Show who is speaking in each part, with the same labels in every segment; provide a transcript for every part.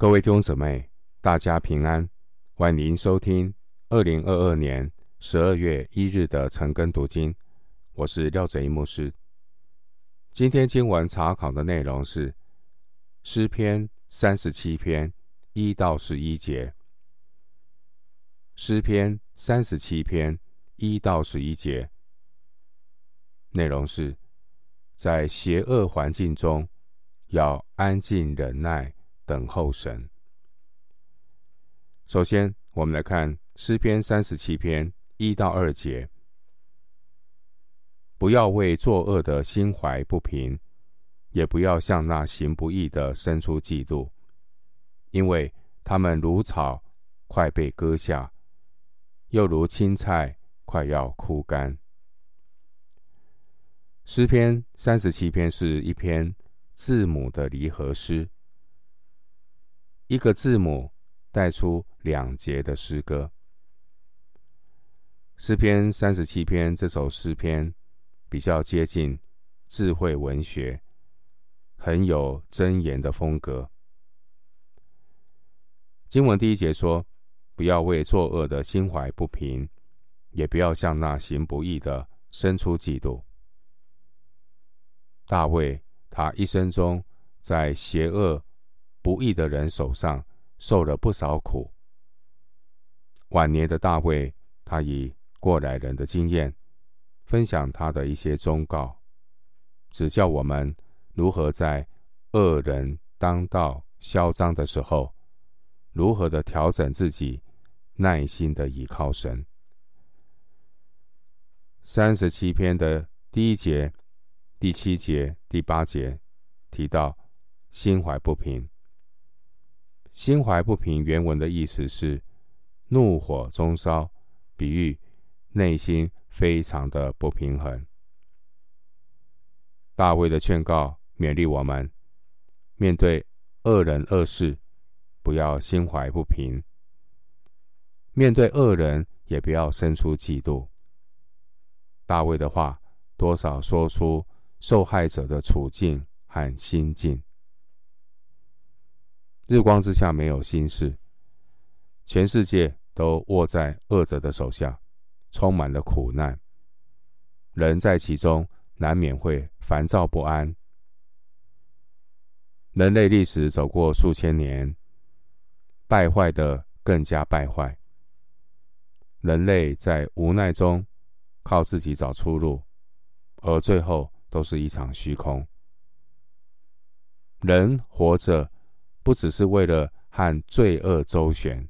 Speaker 1: 各位弟兄姊妹，大家平安，欢迎收听二零二二年十二月一日的晨更读经。我是廖哲一牧师。今天经文查考的内容是诗篇三十七篇一到十一节。诗篇三十七篇一到十一节，内容是在邪恶环境中要安静忍耐。等候神。首先，我们来看诗篇三十七篇一到二节：不要为作恶的心怀不平，也不要向那行不义的生出嫉妒，因为他们如草，快被割下；又如青菜，快要枯干。诗篇三十七篇是一篇字母的离合诗。一个字母带出两节的诗歌。诗篇三十七篇这首诗篇比较接近智慧文学，很有箴言的风格。经文第一节说：“不要为作恶的心怀不平，也不要向那行不义的生出嫉妒。”大卫他一生中在邪恶。不义的人手上受了不少苦。晚年的大卫，他以过来人的经验，分享他的一些忠告，指教我们如何在恶人当道嚣张的时候，如何的调整自己，耐心的倚靠神。三十七篇的第一节、第七节、第八节提到心怀不平。心怀不平，原文的意思是怒火中烧，比喻内心非常的不平衡。大卫的劝告勉励我们，面对恶人恶事，不要心怀不平；面对恶人，也不要生出嫉妒。大卫的话多少说出受害者的处境和心境。日光之下没有心事，全世界都握在恶者的手下，充满了苦难。人在其中难免会烦躁不安。人类历史走过数千年，败坏的更加败坏。人类在无奈中靠自己找出路，而最后都是一场虚空。人活着。不只是为了和罪恶周旋，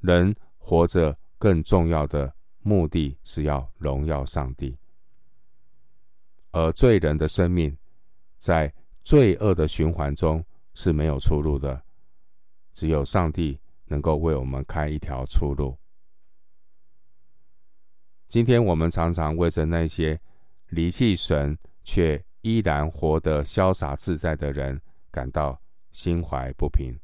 Speaker 1: 人活着更重要的目的是要荣耀上帝。而罪人的生命在罪恶的循环中是没有出路的，只有上帝能够为我们开一条出路。今天我们常常为着那些离弃神却依然活得潇洒自在的人感到。心怀不平。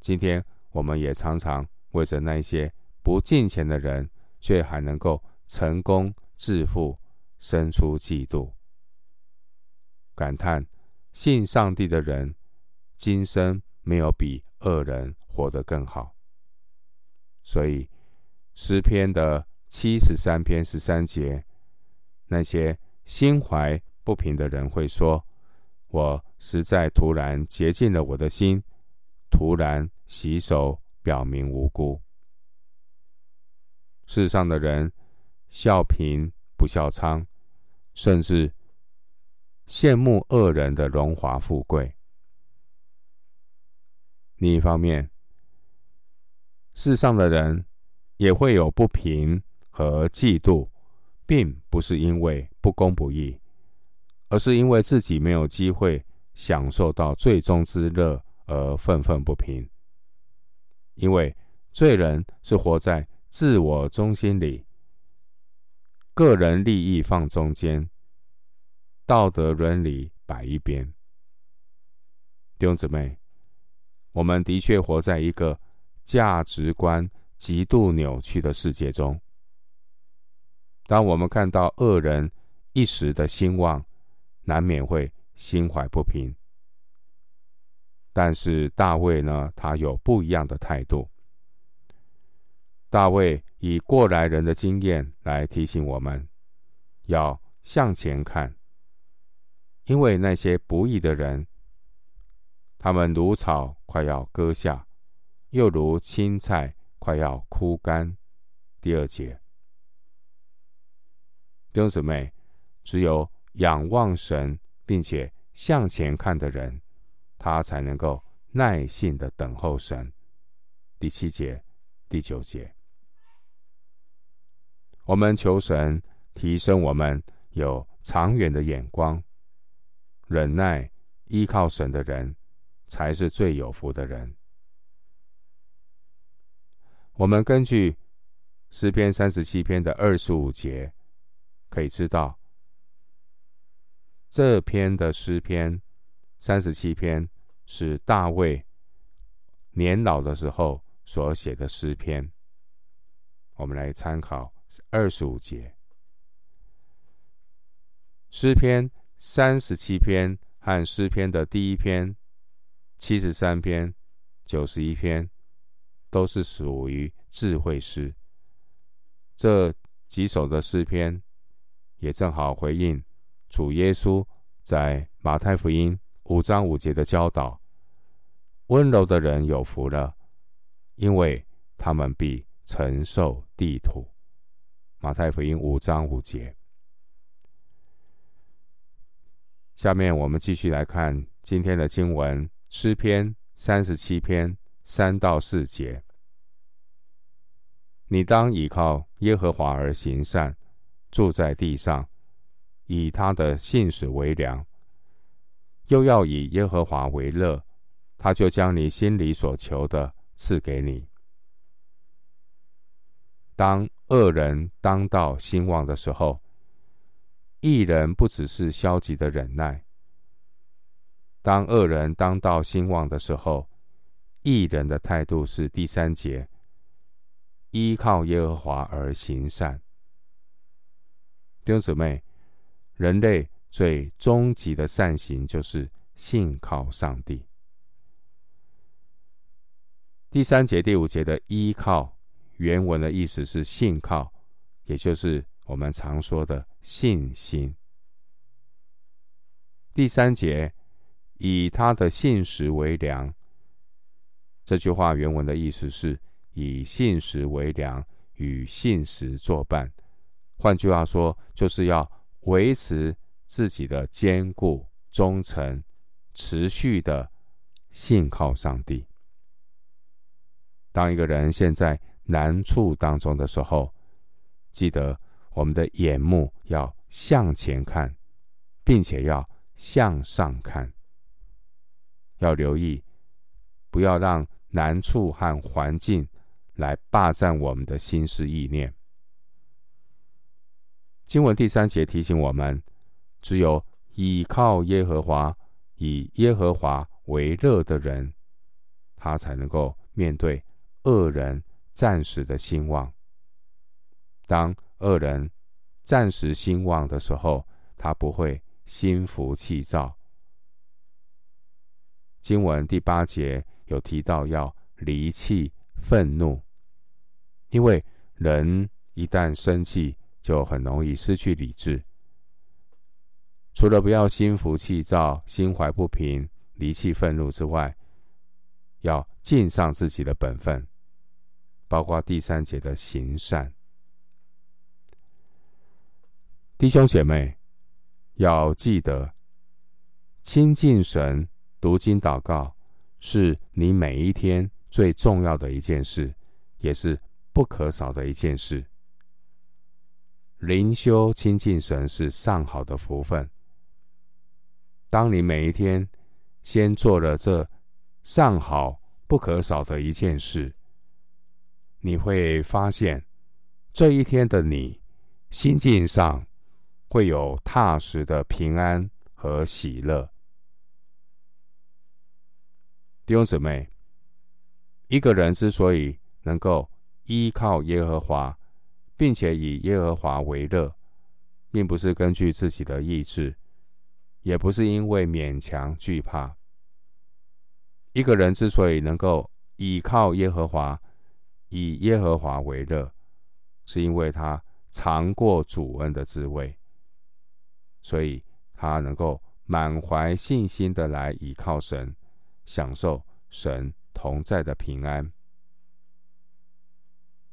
Speaker 1: 今天我们也常常为着那些不敬虔的人，却还能够成功致富，生出嫉妒，感叹信上帝的人今生没有比恶人活得更好。所以诗篇的七十三篇十三节，那些心怀不平的人会说。我实在突然洁净了我的心，突然洗手，表明无辜。世上的人笑贫不笑娼，甚至羡慕恶人的荣华富贵。另一方面，世上的人也会有不平和嫉妒，并不是因为不公不义。而是因为自己没有机会享受到最终之乐而愤愤不平。因为罪人是活在自我中心里，个人利益放中间，道德伦理摆一边。弟兄姊妹，我们的确活在一个价值观极度扭曲的世界中。当我们看到恶人一时的兴旺，难免会心怀不平，但是大卫呢，他有不一样的态度。大卫以过来人的经验来提醒我们，要向前看，因为那些不义的人，他们如草快要割下，又如青菜快要枯干。第二节，弟兄姊妹，只有仰望神，并且向前看的人，他才能够耐心的等候神。第七节、第九节。我们求神提升我们有长远的眼光，忍耐依靠神的人，才是最有福的人。我们根据诗篇三十七篇的二十五节，可以知道，这篇的诗篇三十七篇是大卫年老的时候所写的诗篇。我们来参考。二十五节，诗篇三十七篇和诗篇的第一篇、七十三篇、九十一篇，都是属于智慧诗。这几首的诗篇，也正好回应主耶稣在马太福音五章五节的教导：温柔的人有福了，因为他们必承受地土。马太福音五章五节。下面我们继续来看今天的经文，诗篇三十七篇三到四节。你当倚靠耶和华而行善，住在地上，以他的信实为粮，又要以耶和华为乐，他就将你心里所求的赐给你。当恶人当道兴旺的时候，义人不只是消极的忍耐；当恶人当道兴旺的时候，义人的态度是第三节：依靠耶和华而行善。弟兄姊妹，人类最终极的善行就是信靠上帝。第三节、第五节的依靠。原文的意思是信靠，也就是我们常说的信心。第三节，以他的信实为粮。这句话原文的意思是以信实为粮，与信实作伴。换句话说，就是要维持自己的坚固、忠诚、持续的信靠上帝。当一个人现在，难处当中的时候，记得我们的眼目要向前看，并且要向上看，要留意，不要让难处和环境来霸占我们的心思意念。经文第三节提醒我们，只有倚靠耶和华、以耶和华为乐的人，他才能够面对恶人。暂时的兴旺。当恶人暂时兴旺的时候，他不会心浮气躁。经文第八节有提到要离弃愤怒，因为人一旦生气，就很容易失去理智。除了不要心浮气躁、心怀不平、离弃愤怒之外，要尽上自己的本分。包括第三节的行善，弟兄姐妹要记得，亲近神、读经、祷告，是你每一天最重要的一件事，也是不可少的一件事。灵修亲近神是上好的福分。当你每一天先做了这上好不可少的一件事，你会发现，这一天的你心境上会有踏实的平安和喜乐。弟兄姊妹，一个人之所以能够依靠耶和华，并且以耶和华为乐，并不是根据自己的意志，也不是因为勉强惧怕。一个人之所以能够倚靠耶和华，以耶和华为乐，是因为他尝过主恩的滋味，所以他能够满怀信心的来倚靠神，享受神同在的平安。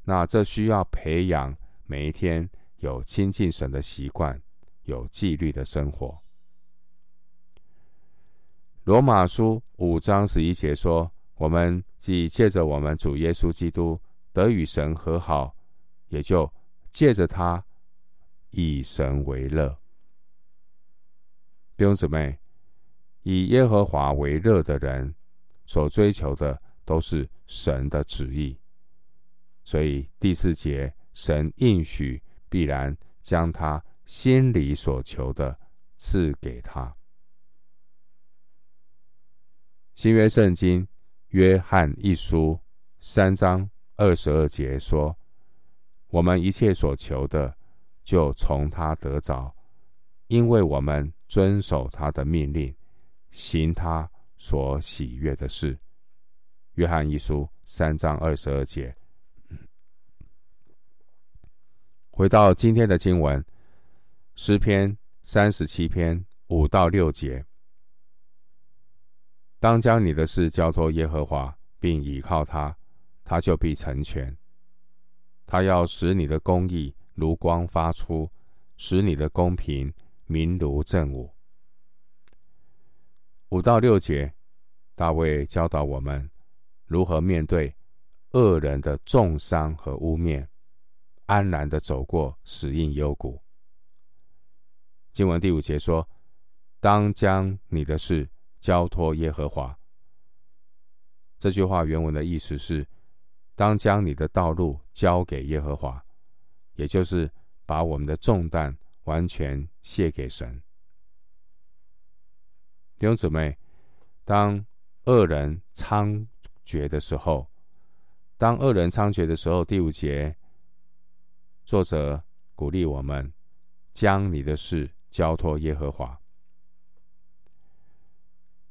Speaker 1: 那这需要培养每一天有亲近神的习惯，有纪律的生活。罗马书五章十一节说：“我们既借着我们主耶稣基督得与神和好，也就借着他以神为乐。”弟兄姊妹，以耶和华为乐的人所追求的都是神的旨意。所以第四节，神应许必然将他心里所求的赐给他。新约圣经约翰一书三章二十二节说：“我们一切所求的，就从他得着，因为我们遵守他的命令，行他所喜悦的事。”约翰一书三章二十二节。回到今天的经文，诗篇三十七篇五到六节：当将你的事交托耶和华，并倚靠他，他就必成全。他要使你的公义如光发出，使你的公平明如正午。五到六节，大卫教导我们如何面对恶人的重伤和污蔑。安然的走过死荫幽谷。经文第五节说：“当将你的事交托耶和华。”这句话原文的意思是：当将你的道路交给耶和华，也就是把我们的重担完全卸给神。弟兄姊妹，当恶人猖獗的时候，当恶人猖獗的时候，第五节。作者鼓励我们将你的事交托耶和华。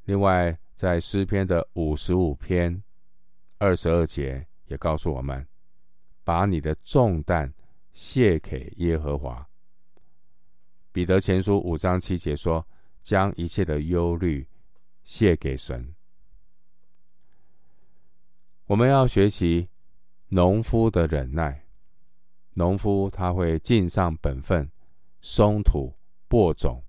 Speaker 1: 另外，在诗篇的五十五篇二十二节也告诉我们，把你的重担卸给耶和华。彼得前书五章七节说，将一切的忧虑卸给神。我们要学习农夫的忍耐。农夫他会尽上本分，松土播种。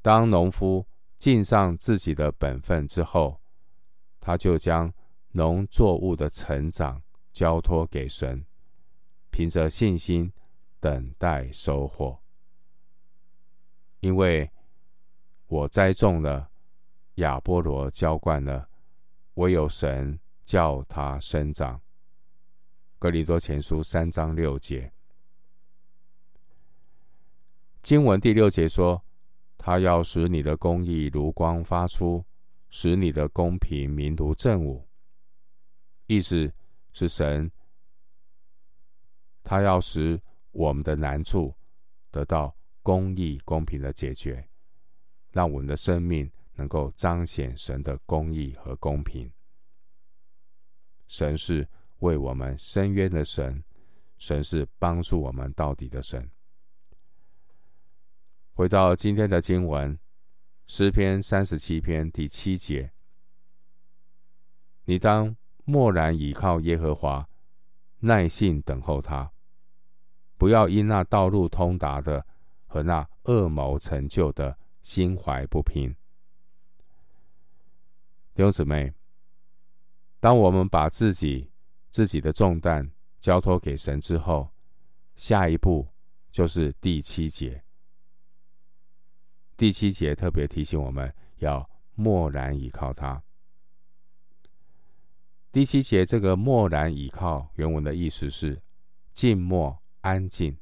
Speaker 1: 当农夫尽上自己的本分之后，他就将农作物的成长交托给神，凭着信心等待收获。因为我栽种了，亚波罗浇灌了，唯有神叫它生长。哥林多前书三章六节，经文第六节说：“他要使你的公义如光发出，使你的公平明如正午。”意思是神，他要使我们的难处得到公义公平的解决，让我们的生命能够彰显神的公义和公平。神是。为我们伸冤的神，神是帮助我们到底的神。回到今天的经文，诗篇三十七篇第七节：你当默然倚靠耶和华，耐心等候他，不要因那道路通达的和那恶谋成就的心怀不平。弟兄姊妹，当我们把自己自己的重担交托给神之后，下一步就是第七节。第七节特别提醒我们要默然倚靠他。第七节这个默然倚靠原文的意思是静默安静。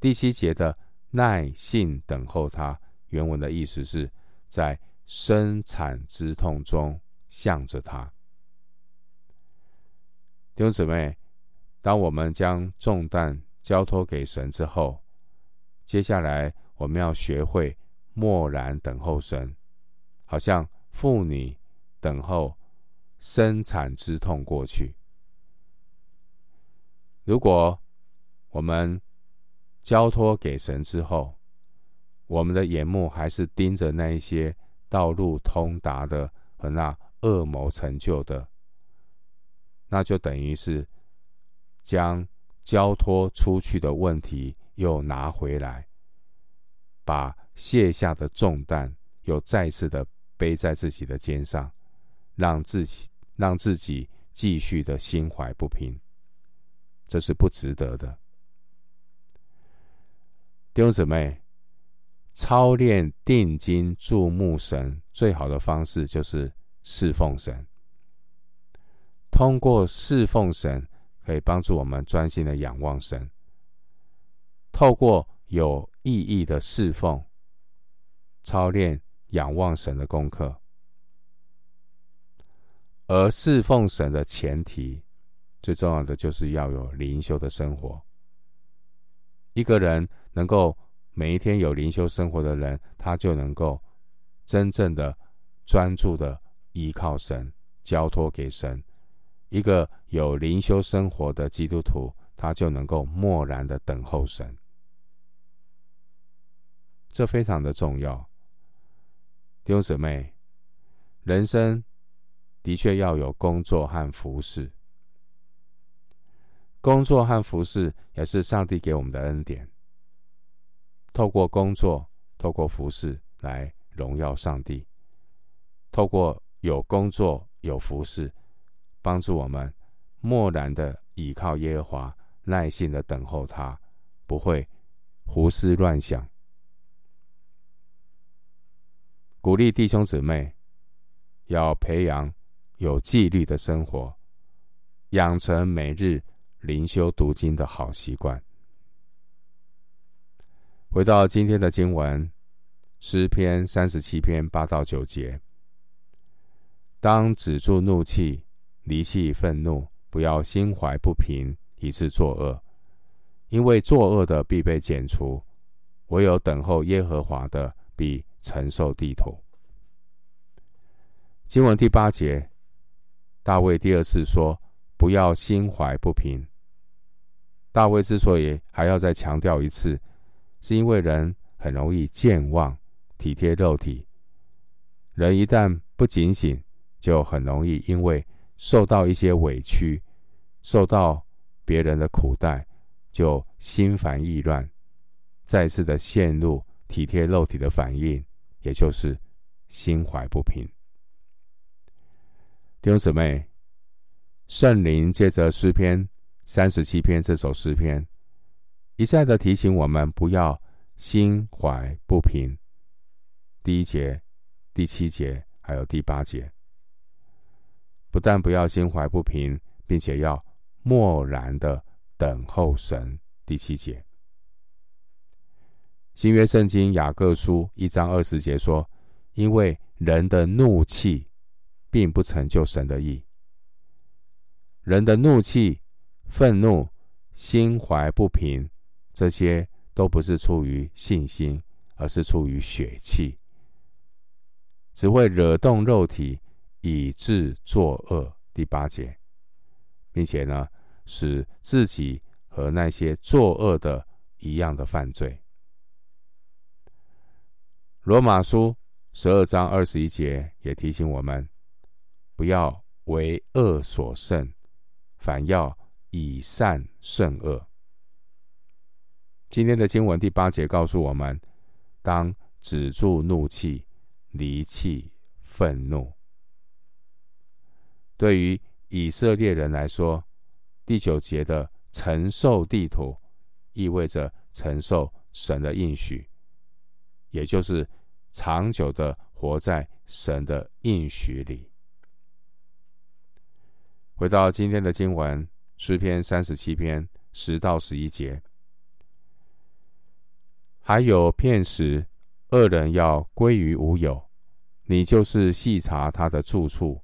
Speaker 1: 第七节的耐性等候他原文的意思是在生产之痛中向着他。弟兄姊妹，当我们将重担交托给神之后，接下来我们要学会默然等候神，好像妇女等候生产之痛过去。如果我们交托给神之后，我们的眼目还是盯着那一些道路通达的和那恶谋成就的，那就等于是将交托出去的问题又拿回来，把卸下的重担又再次的背在自己的肩上，让自己让自己继续的心怀不平。这是不值得的，弟兄姊妹，操练定睛注目神最好的方式就是侍奉神。通过侍奉神，可以帮助我们专心的仰望神。透过有意义的侍奉，操练仰望神的功课。而侍奉神的前提，最重要的就是要有灵修的生活。一个人能够每一天有灵修生活的人，他就能够真正的专注的依靠神，交托给神。一个有灵修生活的基督徒，他就能够默然的等候神。这非常的重要，弟兄姊妹，人生的确要有工作和服事。工作和服事也是上帝给我们的恩典。透过工作，透过服事来荣耀上帝。透过有工作、有服事，帮助我们默然的倚靠耶和华，耐心的等候他，不会胡思乱想。鼓励弟兄姊妹要培养有纪律的生活，养成每日。灵修读经的好习惯。回到今天的经文，诗篇三十七篇八到九节：当止住怒气，离弃愤怒，不要心怀不平，以致作恶，因为作恶的必被剪除，唯有等候耶和华的，必承受地土。经文第八节，大卫第二次说：不要心怀不平。大卫之所以还要再强调一次，是因为人很容易健忘、体贴肉体。人一旦不警醒，就很容易因为受到一些委屈、受到别人的苦待，就心烦意乱，再次的陷入体贴肉体的反应，也就是心怀不平。弟兄姊妹，圣灵借着诗篇。三十七篇这首诗篇，一再的提醒我们不要心怀不平。第一节、第七节还有第八节，不但不要心怀不平，并且要默然的等候神。第七节，新约圣经雅各书一章二十节说：“因为人的怒气，并不成就神的意。人的怒气。”愤怒、心怀不平，这些都不是出于信心，而是出于血气，只会惹动肉体，以致作恶。第八节，并且呢，使自己和那些作恶的一样的犯罪。罗马书十二章二十一节也提醒我们，不要为恶所胜，反要。以善胜恶。今天的经文第八节告诉我们，当止住怒气，离弃愤怒。对于以色列人来说，第九节的承受地土，意味着承受神的应许，也就是长久的活在神的应许里。回到今天的经文。诗篇三十七篇十到十一节，还有片时，恶人要归于无有，你就是细查他的住处，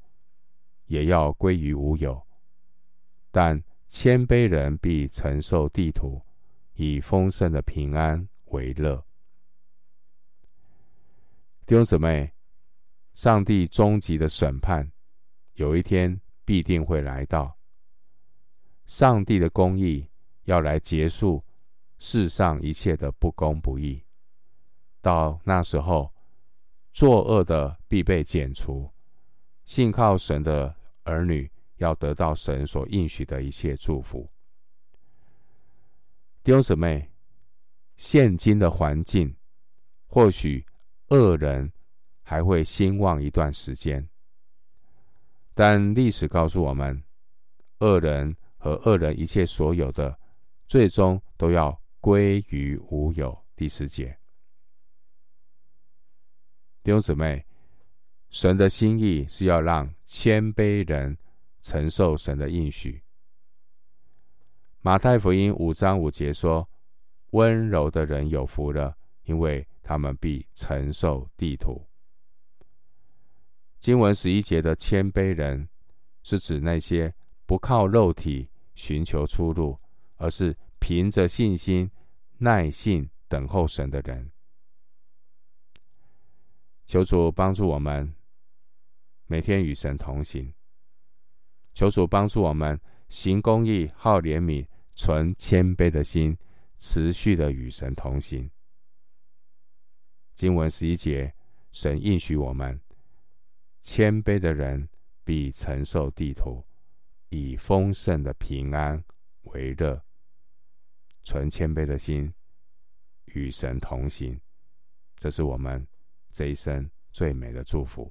Speaker 1: 也要归于无有。但谦卑人必承受地土，以丰盛的平安为乐。弟兄姊妹，上帝终极的审判有一天必定会来到。上帝的公义要来结束世上一切的不公不义。到那时候，作恶的必被剪除，信靠神的儿女要得到神所应许的一切祝福。弟兄姊妹，现今的环境，或许恶人还会兴旺一段时间，但历史告诉我们，恶人和恶人一切所有的，最终都要归于无有。第十节。弟兄姊妹，神的心意是要让谦卑人承受神的应许。马太福音五章五节说：“温柔的人有福了，因为他们必承受地土。”经文十一节的谦卑人，是指那些不靠肉体寻求出路，而是凭着信心、耐性等候神的人。求主帮助我们，每天与神同行。求主帮助我们行公义、好怜悯、存谦卑的心，持续的与神同行。经文十一节，神应许我们：谦卑的人必承受地土，以丰盛的平安为乐。存谦卑的心，与神同行，这是我们。这一生最美的祝福。